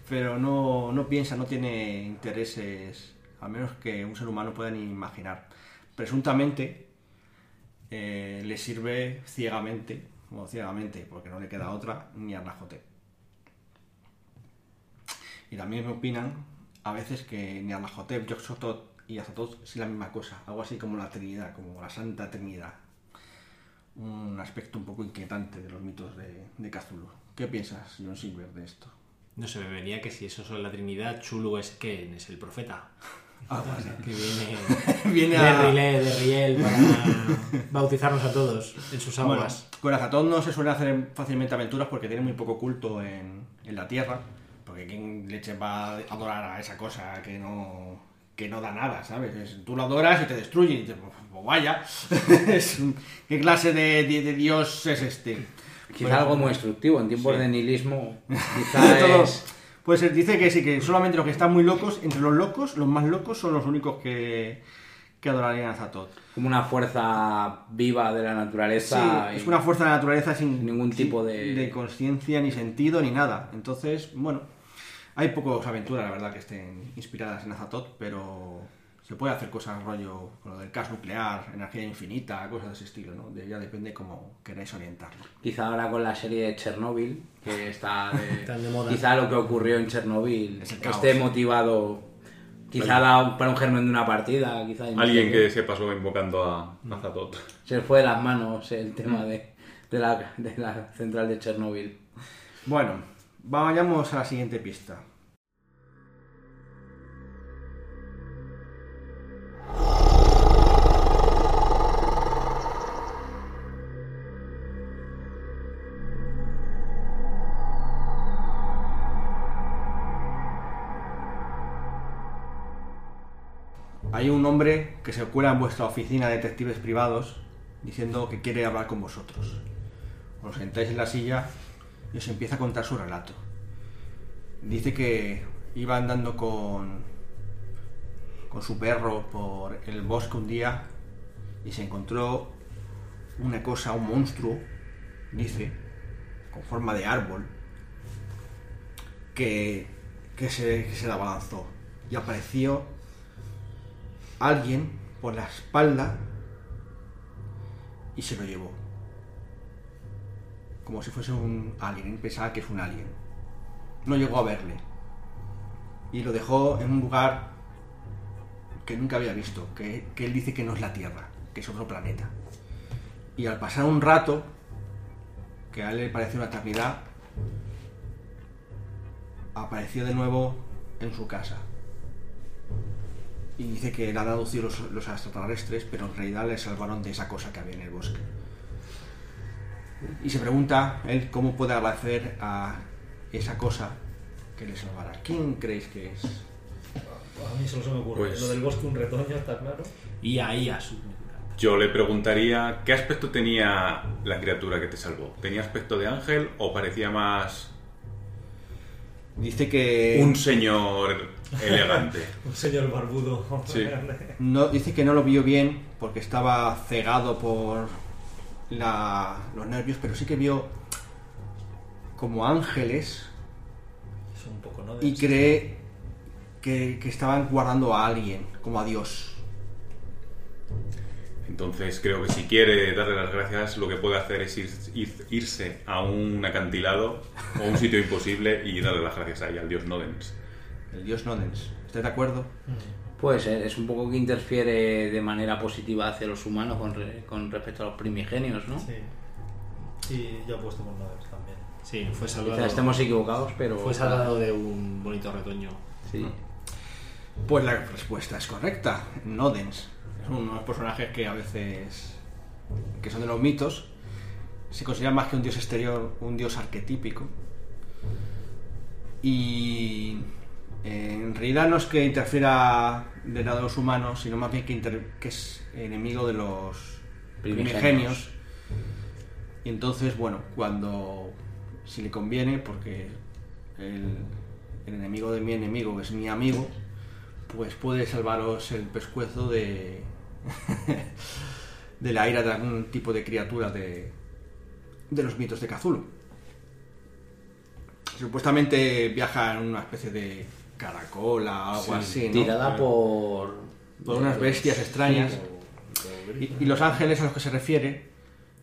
pero no, no piensa, no tiene intereses, al menos que un ser humano pueda ni imaginar. Presuntamente eh, le sirve ciegamente, o ciegamente, porque no le queda otra, ni a Rajote. Y también me opinan a veces que ni Arnajotep, Yoxotot y Azatoth es la misma cosa, algo así como la Trinidad, como la Santa Trinidad. Un aspecto un poco inquietante de los mitos de, de Cthulhu. ¿Qué piensas, John Silver, de esto? No se me venía que si eso son la Trinidad, Chulu es Ken, es el profeta. Así. Que viene Viene de a... Rilé, de Riel, para bautizarnos a todos en sus Bueno, aguas. con Azatoth no se suele hacer fácilmente aventuras porque tiene muy poco culto en, en la tierra. Porque quién leche va a adorar a esa cosa que no, que no da nada, ¿sabes? Es- tú lo adoras y te destruye. Y dices, pues, pues vaya, Es un- ¿qué clase de, de- de dios es este? Quizá algo muy destructivo. En tiempos Sí. de nihilismo, quizá es... Pues eh, dice que sí, que solamente los que están muy locos, entre los locos, los más locos son los únicos que, que adorarían a Azatoth. como una fuerza viva de la Sí, naturaleza. y- es una fuerza de la naturaleza sin ningún tipo de- de conciencia, ni sentido, ni nada. Entonces, bueno, hay pocas aventuras, la verdad, que estén inspiradas en Azatoth, pero se puede hacer cosas rollo con lo del caos nuclear, energía infinita, cosas de ese estilo, ¿no? De, ya depende cómo queráis orientarlo. Quizá ahora con la serie de Chernobyl, que está de, Tan de moda. quizá lo que ocurrió en Chernobyl Es esté motivado, quizá para un germen de una partida, quizá Alguien que se pasó invocando a Azatoth. se le fue de las manos el tema de, de la, de la central de Chernobyl. Bueno, vayamos a la siguiente pista. Hay un hombre que se cuela en vuestra oficina de detectives privados diciendo que quiere hablar con vosotros. Os sentáis en la silla y os empieza a contar su relato. Dice que iba andando con, con su perro por el bosque un día y se encontró una cosa, un monstruo, dice, con forma de árbol, que, que se, que se la abalanzó y apareció alguien por la espalda y se lo llevó. Como si fuese un alien. Él pensaba que es un alien. No llegó a verle. Y lo dejó en un lugar que nunca había visto. Que, que él dice que no es la Tierra, que es otro planeta. Y al pasar un rato, que a él le pareció una eternidad, apareció de nuevo en su casa. Y dice que le han aducido los, los extraterrestres, pero en realidad le salvaron de esa cosa que había en el bosque. Y se pregunta él cómo puede agradecer a esa cosa que le salvará. ¿Quién creéis que es? A mí solo se me ocurre. Pues- Lo del bosque un retoño, está claro. Y ahí a su. Yo le preguntaría qué aspecto tenía la criatura que te salvó. ¿Tenía aspecto de ángel o parecía más Dice que un señor elegante? Un señor barbudo. Sí. no dice que no lo vio bien porque estaba cegado por la- los nervios, pero sí que vio como ángeles Es un poco, ¿no? De- y cree que, que estaban guardando a alguien, como a Dios. Entonces creo que si quiere darle las gracias, lo que puede hacer es ir- ir- irse a un acantilado o un sitio imposible y darle las gracias ahí al dios Nodens. El dios Nodens. ¿Estás de acuerdo? Puede ser, es un poco que interfiere de manera positiva hacia los humanos con, re- con respecto a los primigenios, ¿no? Sí. Y yo apuesto por Nodens también. Sí, fue salvado. Quizás estemos equivocados, pero... Fue salvado de un bonito retoño. Sí. Pues la respuesta es correcta. Nodens. Es uno de los personajes que a veces, que son de los mitos, se considera más que un dios exterior, un dios arquetípico. Y eh, en realidad no es que interfiera de los humanos, sino más bien que, inter- que es enemigo de los Primigenios. primigenios. Y entonces, bueno, cuando si le conviene, porque el, el enemigo de mi enemigo es mi amigo, pues puede salvaros el pescuezo de de la ira de algún tipo de criatura de, de los mitos de Cthulhu. Supuestamente viaja en una especie de caracola, algo así, ¿no? Tirada por... por unas bestias extrañas. Y, y los ángeles a los que se refiere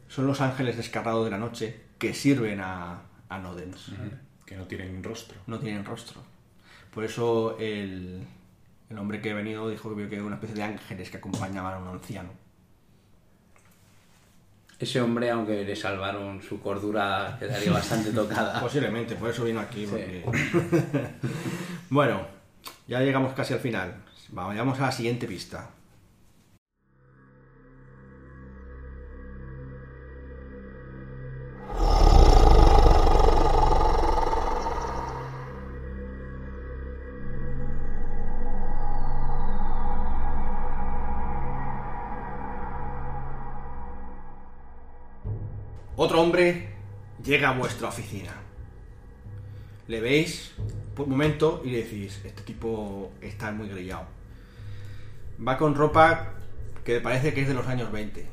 son los ángeles descarrados de la noche que sirven a, a Nodens. Que no tienen rostro. No tienen rostro. Por eso el, el hombre que ha venido dijo que vio que era una especie de ángeles que acompañaban a un anciano. Ese hombre, aunque le salvaron su cordura, quedaría bastante tocada. Posiblemente, por eso vino aquí. Sí. bueno, ya llegamos casi al final. Vayamos a la siguiente pista. Otro hombre llega a vuestra oficina. Le veis momento y decís, este tipo está muy grillado. Va con ropa que parece que es de los años 20.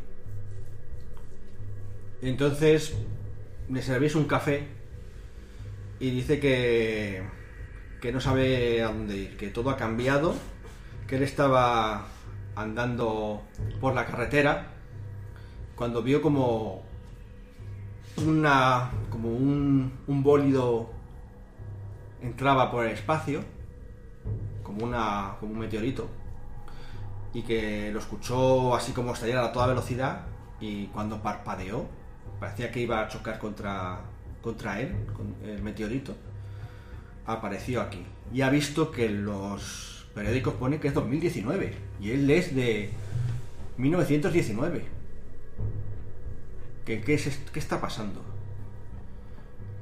Entonces le servís un café y dice que, que no sabe a dónde ir, que todo ha cambiado, que él estaba andando por la carretera cuando vio como una como un, un bólido entraba por el espacio como una como un meteorito y que lo escuchó así como estallar a toda velocidad y cuando parpadeó parecía que iba a chocar contra contra él con el meteorito apareció aquí y ha visto que los periódicos pone que es 2019 y él es de 1919 ¿Qué, qué, es qué está pasando?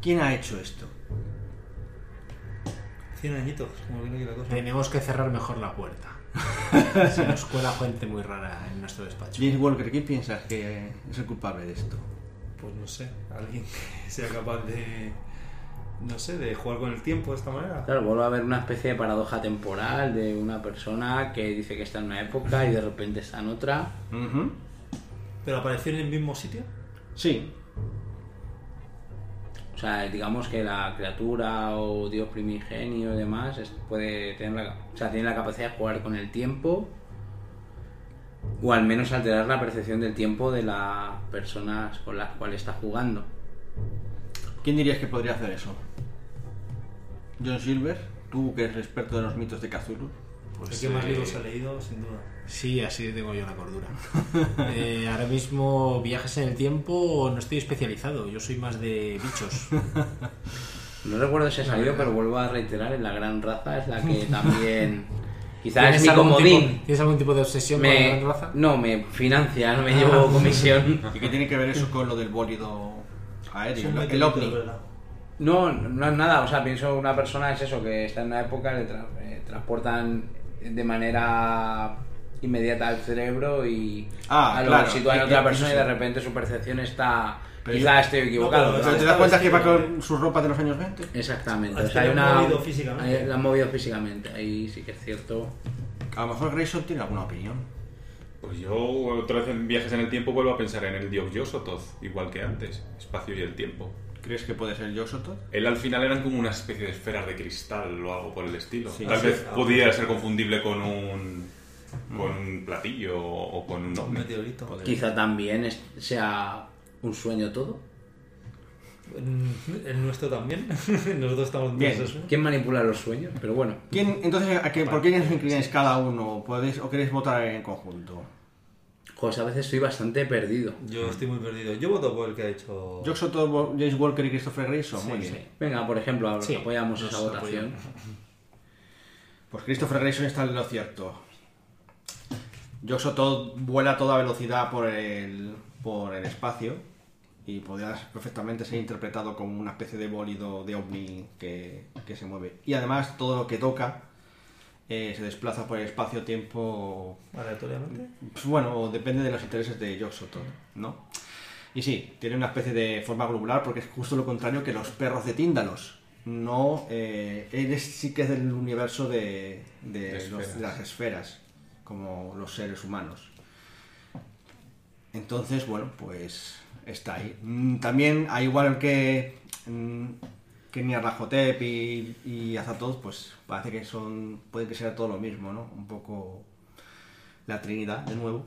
¿Quién ha hecho esto? 100 añitos, como viene aquí la cosa. Tenemos que cerrar mejor la puerta. Se nos cuela gente muy rara en nuestro despacho. James Walker, ¿quién piensas que es el culpable de esto? Pues no sé, alguien que sea capaz de. No sé, de jugar con el tiempo de esta manera. Claro, vuelve a haber una especie de paradoja temporal de una persona que dice que está en una época y de repente está en otra. Pero apareció en el mismo sitio. Sí, O sea, digamos que la criatura o dios primigenio y demás es- puede tener la, o sea, tiene la capacidad de jugar con el tiempo o al menos alterar la percepción del tiempo de las personas con las cuales está jugando. ¿quién dirías que podría hacer eso? John Silver, tú que eres experto de los mitos de Cthulhu. Pues, el que más eh, libros ha leído, sin duda. Sí, así tengo yo la cordura. Eh, ahora mismo viajes en el tiempo no estoy especializado, yo soy más de bichos. No recuerdo si ha salido, pero vuelvo a reiterar, en la gran raza es la que también... Quizás es ¿Tienes mi comodín. tipo- ¿Tienes algún tipo de obsesión con la gran raza? no, me financia, no me llevo comisión. ¿Y qué tiene que ver eso con lo del bólido aéreo, el, meteorito, ovni? No, no es nada, o sea, pienso una persona es eso, que está en una época, le tra- eh, transportan de manera inmediata al cerebro y Ah, a lo claro, sitúan en otra persona y de repente su percepción está... Pero Quizá yo- estoy equivocado. No, pero ¿Pero pero ¿Te das cuenta que va con su ropa de los años 20? Exactamente, o sea, hay una... movido físicamente. La han movido físicamente, ahí sí que es cierto. A lo mejor Grayson tiene alguna opinión. Pues yo otra vez en viajes en el tiempo vuelvo a pensar en el dios Yosototh, igual que antes, espacio y el tiempo. ¿Crees que puede ser Yosotot? Él al final eran como una especie de esferas de cristal o algo por el estilo. Sí. Tal Sí. vez pudiera ser confundible con un con un platillo o con un Un meteorito. Quizá también es- sea un sueño todo. En, en nuestro también. Nosotros estamos Bien. ¿Quién manipula los sueños? Pero bueno, ¿Quién, entonces, ¿a qué, ¿por quién os inclináis cada uno? ¿Podéis, ¿O queréis votar en conjunto? José, a veces estoy bastante perdido. Yo estoy muy perdido. Yo voto por el que ha hecho. Yo Soto, James Walker y Christopher Grayson. Muy bien. Venga, por ejemplo, Sí, apoyamos esa votación. Pues Christopher Grayson está en lo cierto. Soto vuela a toda velocidad por el, por el espacio y podría perfectamente ser interpretado como una especie de bólido de ovni que, que se mueve. Y además todo lo que toca eh, se desplaza por el espacio-tiempo Aleatoriamente. Pues bueno, depende de los intereses de Soto, ¿no? Y sí, tiene una especie de forma globular porque es justo lo contrario que los perros de Tíndalos. No, eh, él es- sí que es del universo de, de De los- esferas. de las esferas, como los seres humanos. Entonces, bueno, pues está ahí. Mm, También, al igual que, mm, que Nyarlathotep y, y Azathoth, pues parece que son, puede que sea todo lo mismo, ¿no? Un poco la Trinidad, de nuevo.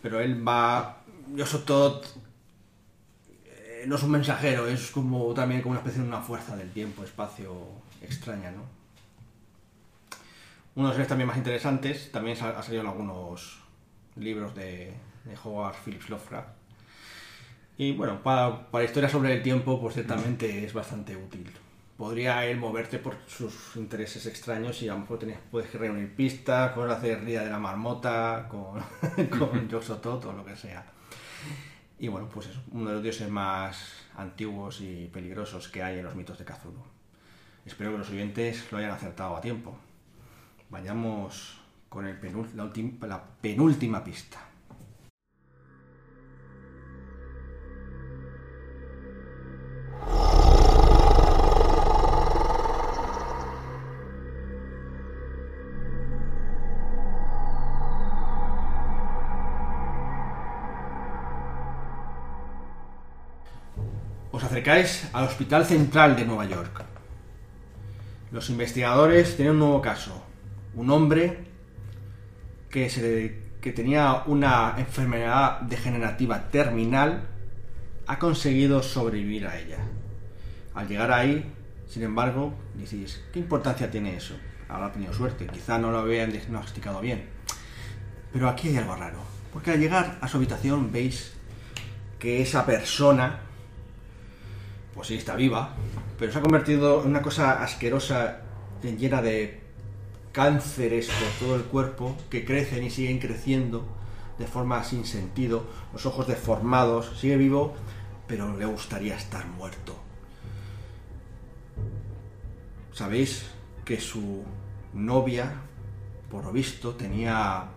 Pero él va. Yosotod eh, no es un mensajero, es como también como una especie de una fuerza del tiempo, espacio extraña, ¿no? Uno de los también más interesantes, también ha salido en algunos libros de, de Howard Phillips Lovecraft. Y bueno, para, para historias sobre el tiempo, pues ciertamente es bastante útil. Podría él moverte por sus intereses extraños y a lo mejor tenías, puedes reunir pistas, puedes hacer Ría de la Marmota con, con Yoxotot o lo que sea. Y bueno, pues es uno de los dioses más antiguos y peligrosos que hay en los mitos de Cthulhu. Espero que los oyentes lo hayan acertado a tiempo. Vayamos con el la penúltima pista. Os acercáis al Hospital Central de Nueva York. Los investigadores tienen un nuevo caso. Un hombre que, tenía una enfermedad degenerativa terminal ha conseguido sobrevivir a ella. Al llegar ahí, sin embargo, decís, ¿qué importancia tiene eso? Habrá tenido suerte, quizá no lo habían diagnosticado bien. Pero aquí hay algo raro, porque al llegar a su habitación veis que esa persona pues sí está viva, pero se ha convertido en una cosa asquerosa, llena de cánceres por todo el cuerpo, que crecen y siguen creciendo de forma sin sentido, los ojos deformados, sigue vivo, pero le gustaría estar muerto. Sabéis que su novia, por lo visto, tenía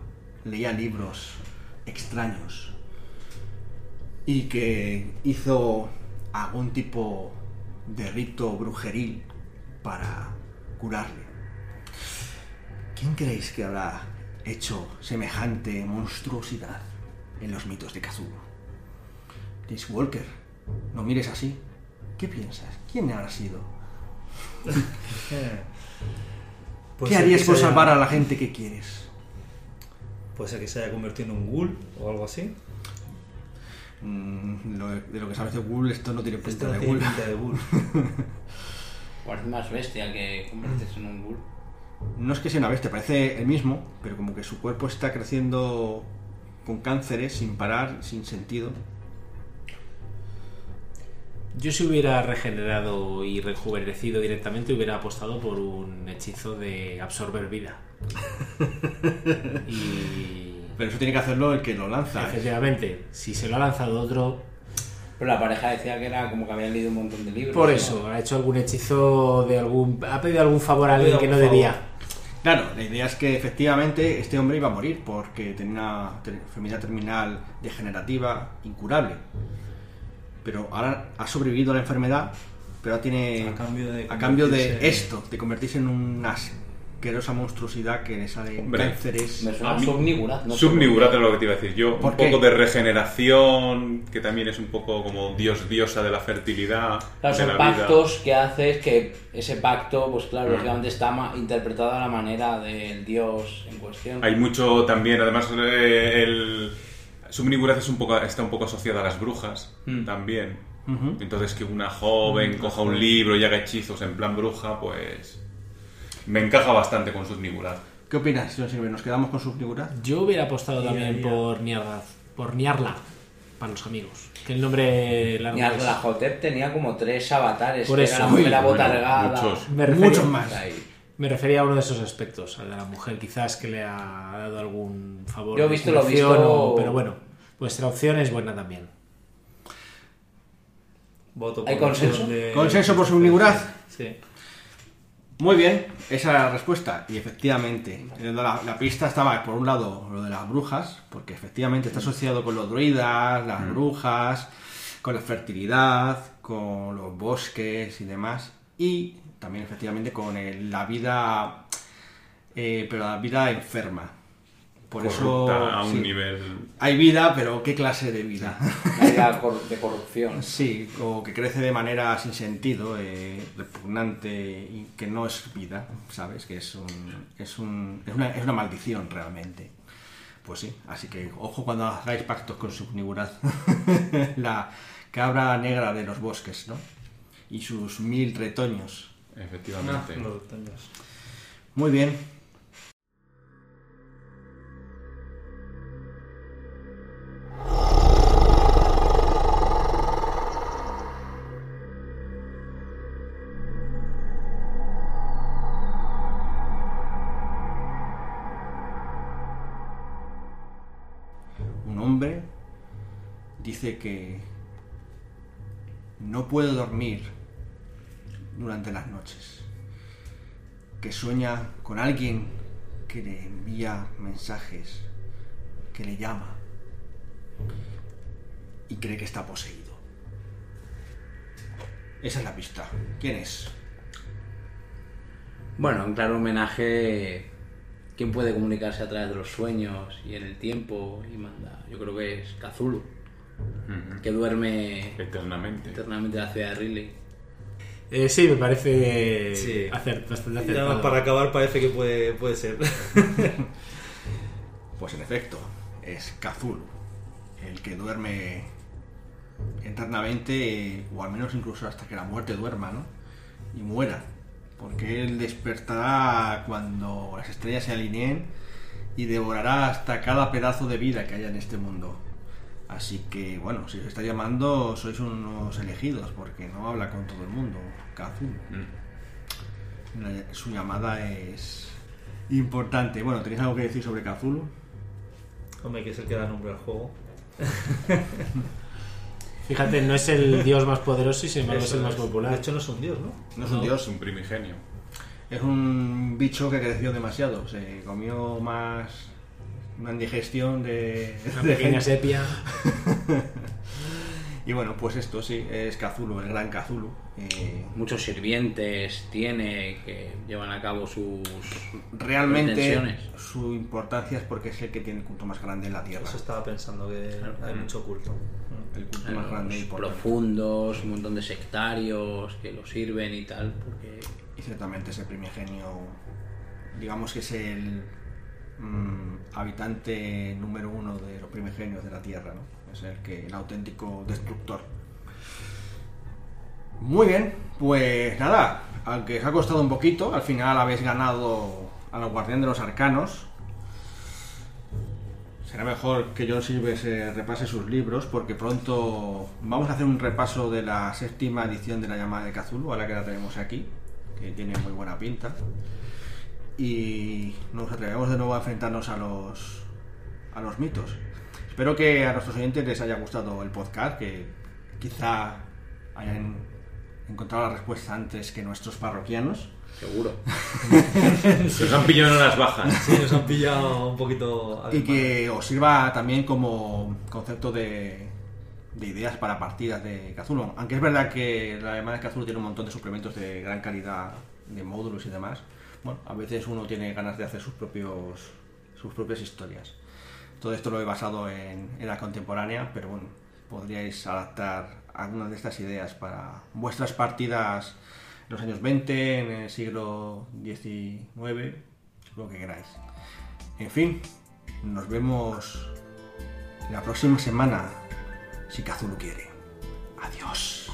leía libros extraños y que hizo algún tipo de rito brujeril para curarle. ¿Quién creéis que habrá hecho semejante monstruosidad en los mitos de Cthulhu? James Walker, no mires así. ¿Qué piensas? ¿Quién habrá sido? ¿Qué harías por haya- salvar a la gente que quieres? Puede ser que se haya convertido en un ghoul o algo así. Mm, lo- de lo que sabes de Ghoul, esto no tiene Esto pinta no de tiene Ghoul. pinta de ghoul. Más bestia que convertirse en un ghoul. No es que sea una bestia, parece el mismo, pero como que su cuerpo está creciendo con cánceres sin parar, sin sentido. Yo si hubiera regenerado y rejuvenecido directamente hubiera apostado por un hechizo de absorber vida. y Pero eso tiene que hacerlo el que lo lanza. efectivamente, si se lo ha lanzado otro, Pero la pareja decía que era como que habían leído un montón de libros. por ¿no? eso, ha hecho algún hechizo de algún... ha pedido algún favor a alguien que no debía. Claro, la idea es que efectivamente este hombre iba a morir porque tenía una enfermedad terminal degenerativa incurable. Pero ahora ha sobrevivido a la enfermedad, pero ahora tiene A cambio de a cambio de esto, de convertirse en un as- asquerosa monstruosidad que le salen Hombre, cánceres. Me suena A mí- Subnigurat. No Subnigurat es lo que te iba a decir yo. ¿Por Un qué? poco de regeneración, que también es un poco como dios diosa de la fertilidad. Claro, de son la vida. pactos que haces que ese pacto, pues claro, Mm. lógicamente está interpretado a la manera del dios en cuestión. Hay mucho también, además eh, el Subnigurat es un poco, está un poco asociado a las brujas Mm. también. Entonces que una joven coja un libro y haga hechizos en plan bruja, pues me encaja bastante con Subnigurat. ¿Qué opinas, señor Silver? ¿Nos quedamos con sus figuras? Yo hubiera apostado también por Niarla, por Niarla, para los amigos. Que el nombre largo es. Arlajotep tenía como tres avatares. Por que eso. era la mujer muchos. Me refería- Muchos más. Ahí. Me refería a uno de esos aspectos, al de la mujer, quizás que le ha dado algún favor. Yo he visto lo visto- o- Pero bueno, vuestra opción es buena también. Voto ¿Hay por consenso? opción de- ¿Consenso por Subnigurat? Sí. Muy bien, esa era la respuesta. Y efectivamente, eh, la, la pista estaba, por un lado, lo de las brujas, porque efectivamente está asociado con los druidas, las brujas, con la fertilidad, con los bosques y demás. Y también, efectivamente, con el- la vida, eh, pero la vida enferma. Por eso. A un sí, nivel... Hay vida, pero ¿qué clase de vida? De corrupción. Sí, o que crece de manera sin sentido, eh, repugnante y que no es vida, ¿sabes? Que es, un, es, un, es, una, es una maldición realmente. Pues sí, así que ojo cuando hagáis pactos con Subnigurat, la cabra negra de los bosques, ¿no? Y sus mil retoños. Efectivamente. Ah, los. Muy bien. Un hombre dice que no puede dormir durante las noches que sueña con alguien que le envía mensajes, que le llama y cree que está poseído. Esa es la pista. ¿Quién es? Bueno, en claro homenaje. ¿Quién puede comunicarse a través de los sueños y en el tiempo? Y manda. Yo creo que es Ujú. que duerme Eternamente. eternamente en la ciudad de Ridley. Eh, sí, me parece Sí. acer- bastante acertado. para acabar, parece que puede, puede ser. Pues en efecto, es Cthulhu, el que duerme eternamente, o al menos incluso hasta que la muerte duerma, ¿no? Y muera, porque él despertará cuando las estrellas se alineen y devorará hasta cada pedazo de vida que haya en este mundo. Así que, bueno, si os está llamando, sois unos elegidos, porque no habla con todo el mundo, Cthulhu. Mm. Su llamada es importante. Bueno, ¿tenéis algo que decir sobre Cthulhu? Hombre, que es el que da nombre al juego. Fíjate, no es el dios más poderoso y sin embargo es el más es. popular. De hecho, no es un dios, ¿no? No es un Es dios, un primigenio. es un bicho que creció demasiado. Se comió más una indigestión de, Una de pequeña gente. sepia. Y bueno, pues esto sí, es Cthulhu, el gran Cthulhu. Eh, Muchos sirvientes tiene que llevan a cabo sus. realmente su importancia es porque es el que tiene el culto más grande en la Tierra. Eso estaba pensando que Claro. hay mucho culto. El culto más grande y profundos, un montón de sectarios que lo sirven y tal, porque Y ciertamente ese primigenio, digamos que es el mm, habitante número uno de los primigenios de la Tierra, ¿no? Es el que el auténtico destructor. Muy bien, pues nada, aunque os ha costado un poquito, al final habéis ganado a los guardián de los arcanos. Será mejor que John Silver se repase sus libros porque pronto vamos a hacer un repaso de la séptima edición de la llamada de Cthulhu, ahora que la tenemos aquí, que tiene muy buena pinta. Y nos atrevemos de nuevo a enfrentarnos a los, a los mitos. Espero que a nuestros oyentes les haya gustado el podcast, que quizá hayan encontrado la respuesta antes que nuestros parroquianos. seguro. Se os han pillado en las bajas. Sí, nos han pillado un poquito. Y que os sirva también como concepto de, de ideas para partidas de Cthulhu. Aunque es verdad que la llamada de Cthulhu tiene un montón de suplementos de gran calidad, de módulos y demás. bueno, a veces uno tiene ganas de hacer sus propios sus propias historias. Todo esto lo he basado en, la contemporánea, pero bueno, podríais adaptar algunas de estas ideas para vuestras partidas en los años 20, en el siglo XIX, lo que queráis. En fin, nos vemos la próxima semana, si Kazu lo quiere. Adiós.